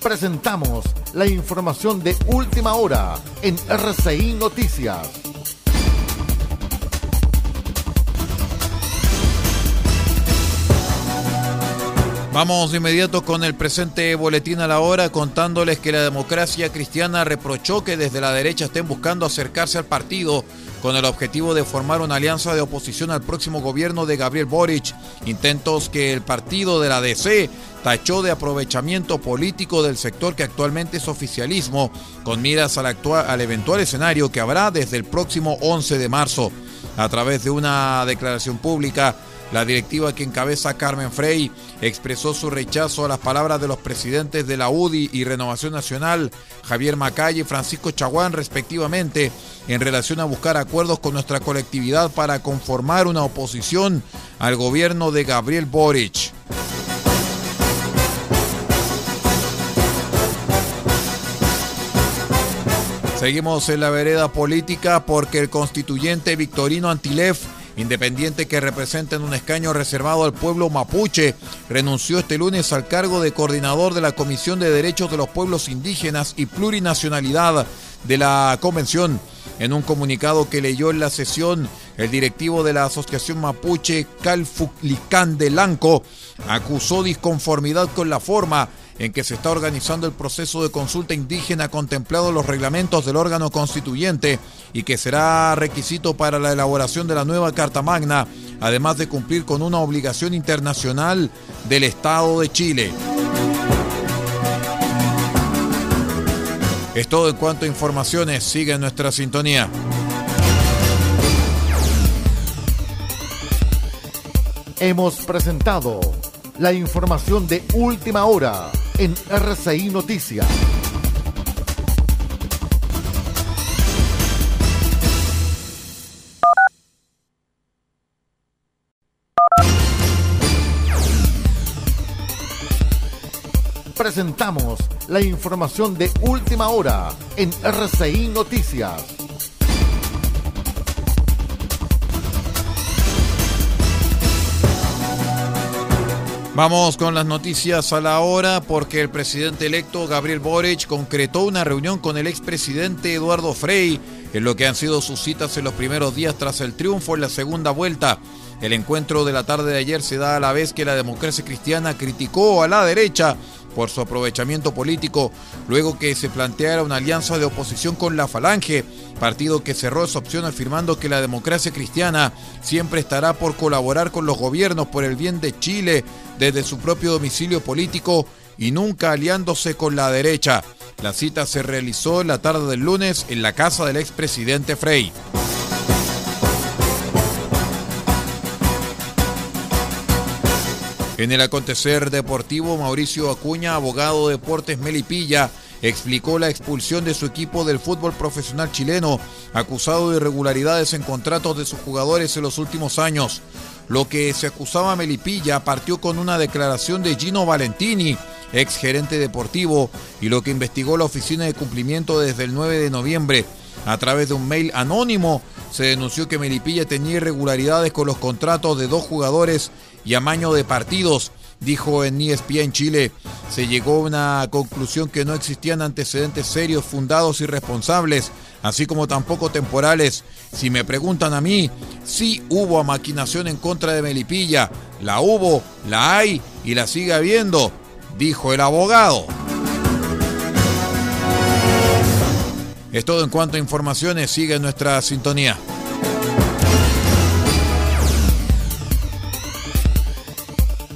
presentamos la información de última hora en RCI Noticias. Vamos de inmediato con el presente boletín a la hora contándoles que la democracia cristiana reprochó que desde la derecha estén buscando acercarse al partido con el objetivo de formar una alianza de oposición al próximo gobierno de Gabriel Boric, intentos que el partido de la DC tachó de aprovechamiento político del sector que actualmente es oficialismo, con miras al, actual, al eventual escenario que habrá desde el próximo 11 de marzo. A través de una declaración pública, la directiva que encabeza Carmen Frey expresó su rechazo a las palabras de los presidentes de la UDI y Renovación Nacional, Javier Macay y Francisco Chaguán, respectivamente, en relación a buscar acuerdos con nuestra colectividad para conformar una oposición al gobierno de Gabriel Boric. Seguimos en la vereda política porque el constituyente Victorino Antilef independiente que representa en un escaño reservado al pueblo mapuche, renunció este lunes al cargo de coordinador de la Comisión de Derechos de los Pueblos Indígenas y Plurinacionalidad de la Convención. En un comunicado que leyó en la sesión, el directivo de la Asociación Mapuche, Calfulicán de Lanco, acusó disconformidad con la forma en que se está organizando el proceso de consulta indígena contemplado en los reglamentos del órgano constituyente y que será requisito para la elaboración de la nueva Carta Magna, además de cumplir con una obligación internacional del Estado de Chile. Es todo en cuanto a informaciones. Sigue en nuestra sintonía. Hemos presentado la información de última hora en RCI Noticias. Presentamos la información de última hora en RCI Noticias. Vamos con las noticias a la hora porque el presidente electo Gabriel Boric concretó una reunión con el expresidente Eduardo Frei en lo que han sido sus citas en los primeros días tras el triunfo en la segunda vuelta. El encuentro de la tarde de ayer se da a la vez que la democracia cristiana criticó a la derecha por su aprovechamiento político, luego que se planteara una alianza de oposición con la Falange, partido que cerró esa opción afirmando que la democracia cristiana siempre estará por colaborar con los gobiernos por el bien de Chile desde su propio domicilio político y nunca aliándose con la derecha. La cita se realizó la tarde del lunes en la casa del expresidente Frey. En el acontecer deportivo, Mauricio Acuña, abogado de Deportes Melipilla, explicó la expulsión de su equipo del fútbol profesional chileno, acusado de irregularidades en contratos de sus jugadores en los últimos años. Lo que se acusaba a Melipilla partió con una declaración de Gino Valentini, ex gerente deportivo, y lo que investigó la oficina de cumplimiento desde el 9 de noviembre. A través de un mail anónimo se denunció que Melipilla tenía irregularidades con los contratos de dos jugadores y amaño de partidos, dijo en ESPN Chile. Se llegó a una conclusión que no existían antecedentes serios, fundados y responsables, así como tampoco temporales. Si me preguntan a mí, sí hubo maquinación en contra de Melipilla. La hubo, la hay y la sigue habiendo, dijo el abogado. Es todo en cuanto a informaciones, sigue nuestra sintonía.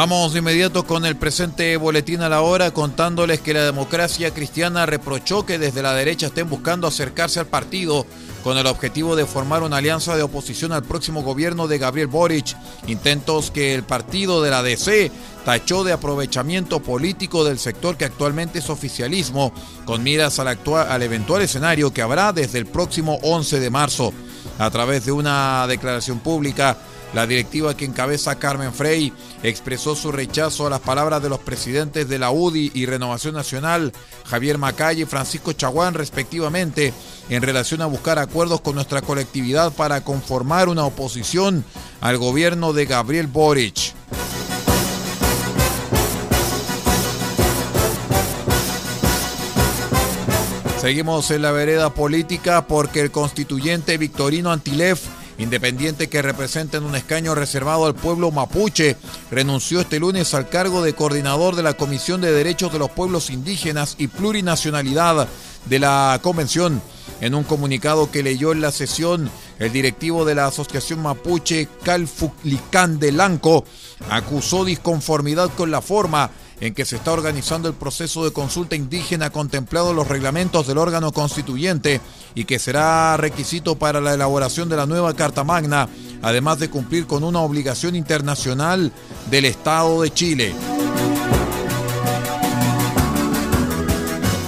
Vamos de inmediato con el presente boletín a la hora contándoles que la democracia cristiana reprochó que desde la derecha estén buscando acercarse al partido con el objetivo de formar una alianza de oposición al próximo gobierno de Gabriel Boric, intentos que el partido de la DC tachó de aprovechamiento político del sector que actualmente es oficialismo, con miras al, actual, al eventual escenario que habrá desde el próximo 11 de marzo. A través de una declaración pública, la directiva que encabeza Carmen Frey expresó su rechazo a las palabras de los presidentes de la UDI y Renovación Nacional, Javier Macay y Francisco Chaguán, respectivamente, en relación a buscar acuerdos con nuestra colectividad para conformar una oposición al gobierno de Gabriel Boric. Seguimos en la vereda política porque el constituyente Victorino Antilef independiente que representa en un escaño reservado al pueblo mapuche, renunció este lunes al cargo de coordinador de la Comisión de Derechos de los Pueblos Indígenas y Plurinacionalidad de la Convención. En un comunicado que leyó en la sesión, el directivo de la Asociación Mapuche, Calfulicán de Lanco, acusó disconformidad con la forma en que se está organizando el proceso de consulta indígena contemplado en los reglamentos del órgano constituyente y que será requisito para la elaboración de la nueva Carta Magna, además de cumplir con una obligación internacional del Estado de Chile.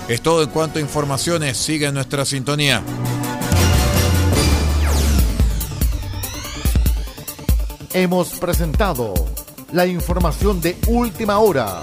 Es todo en cuanto a informaciones. Sigue en nuestra sintonía. Hemos presentado la información de última hora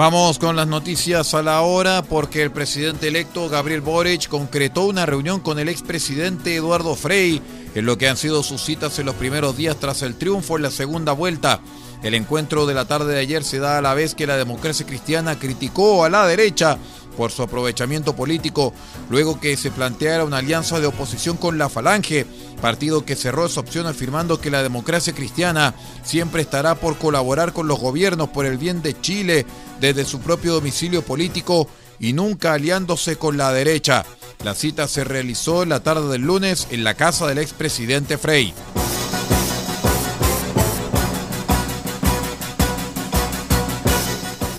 Vamos con las noticias a la hora porque el presidente electo Gabriel Boric concretó una reunión con el expresidente Eduardo Frei en lo que han sido sus citas en los primeros días tras el triunfo en la segunda vuelta. El encuentro de la tarde de ayer se da a la vez que la democracia cristiana criticó a la derecha por su aprovechamiento político luego que se planteara una alianza de oposición con la Falange, partido que cerró esa opción afirmando que la democracia cristiana siempre estará por colaborar con los gobiernos por el bien de Chile desde su propio domicilio político y nunca aliándose con la derecha. La cita se realizó en la tarde del lunes en la casa del expresidente Frey.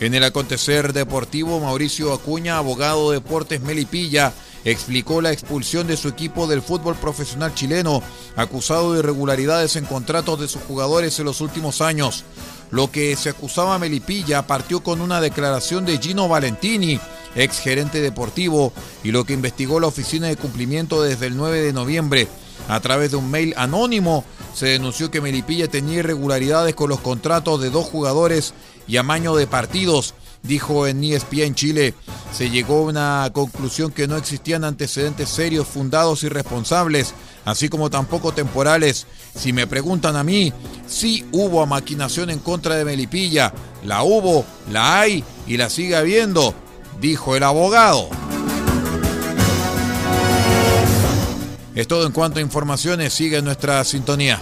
En el acontecer deportivo, Mauricio Acuña, abogado de Deportes Melipilla, explicó la expulsión de su equipo del fútbol profesional chileno, acusado de irregularidades en contratos de sus jugadores en los últimos años. Lo que se acusaba a Melipilla partió con una declaración de Gino Valentini, ex gerente deportivo, y lo que investigó la Oficina de Cumplimiento desde el 9 de noviembre. A través de un mail anónimo se denunció que Melipilla tenía irregularidades con los contratos de dos jugadores y amaño de partidos, dijo en ESPN Chile. Se llegó a una conclusión que no existían antecedentes serios, fundados y responsables, así como tampoco temporales. Si me preguntan a mí, sí hubo maquinación en contra de Melipilla. La hubo, la hay y la sigue habiendo, dijo el abogado. Es todo en cuanto a informaciones, sigue nuestra sintonía.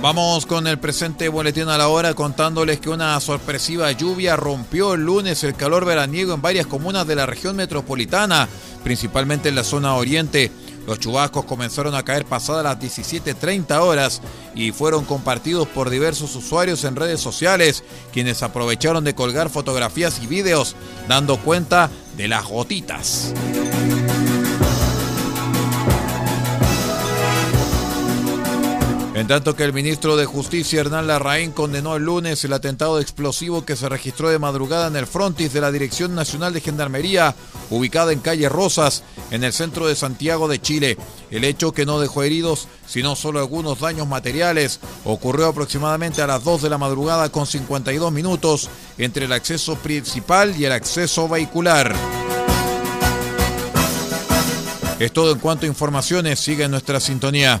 Vamos con el presente boletín a la hora contándoles que una sorpresiva lluvia rompió el lunes el calor veraniego en varias comunas de la región metropolitana, principalmente en la zona oriente. Los chubascos comenzaron a caer pasadas las 17.30 horas y fueron compartidos por diversos usuarios en redes sociales, quienes aprovecharon de colgar fotografías y videos dando cuenta de las gotitas. En tanto que el ministro de Justicia Hernán Larraín condenó el lunes el atentado explosivo que se registró de madrugada en el frontis de la Dirección Nacional de Gendarmería, ubicada en calle Rosas, en el centro de Santiago de Chile. El hecho que no dejó heridos, sino solo algunos daños materiales, ocurrió aproximadamente a las 2 de la madrugada con 52 minutos entre el acceso principal y el acceso vehicular. Es todo en cuanto a informaciones. Sigue en nuestra sintonía.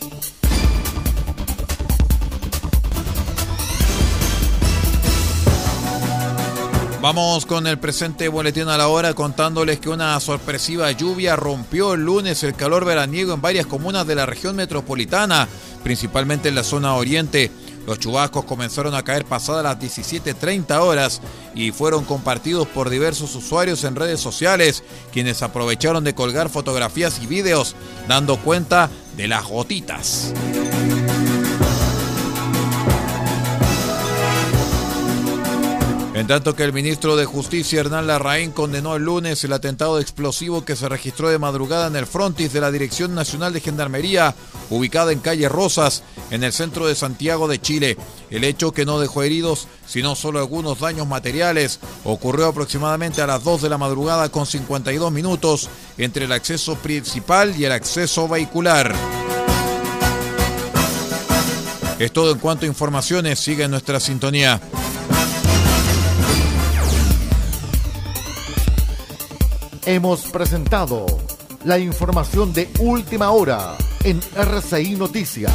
Vamos con el presente boletín a la hora contándoles que una sorpresiva lluvia rompió el lunes el calor veraniego en varias comunas de la región metropolitana, principalmente en la zona oriente. Los chubascos comenzaron a caer pasadas las 17.30 horas y fueron compartidos por diversos usuarios en redes sociales, quienes aprovecharon de colgar fotografías y videos dando cuenta de las gotitas. En tanto que el ministro de Justicia Hernán Larraín condenó el lunes el atentado explosivo que se registró de madrugada en el frontis de la Dirección Nacional de Gendarmería, ubicada en calle Rosas, en el centro de Santiago de Chile. El hecho que no dejó heridos, sino solo algunos daños materiales, ocurrió aproximadamente a las 2 de la madrugada con 52 minutos entre el acceso principal y el acceso vehicular. Es todo en cuanto a informaciones. Sigue en nuestra sintonía. Hemos presentado la información de última hora en RCI Noticias.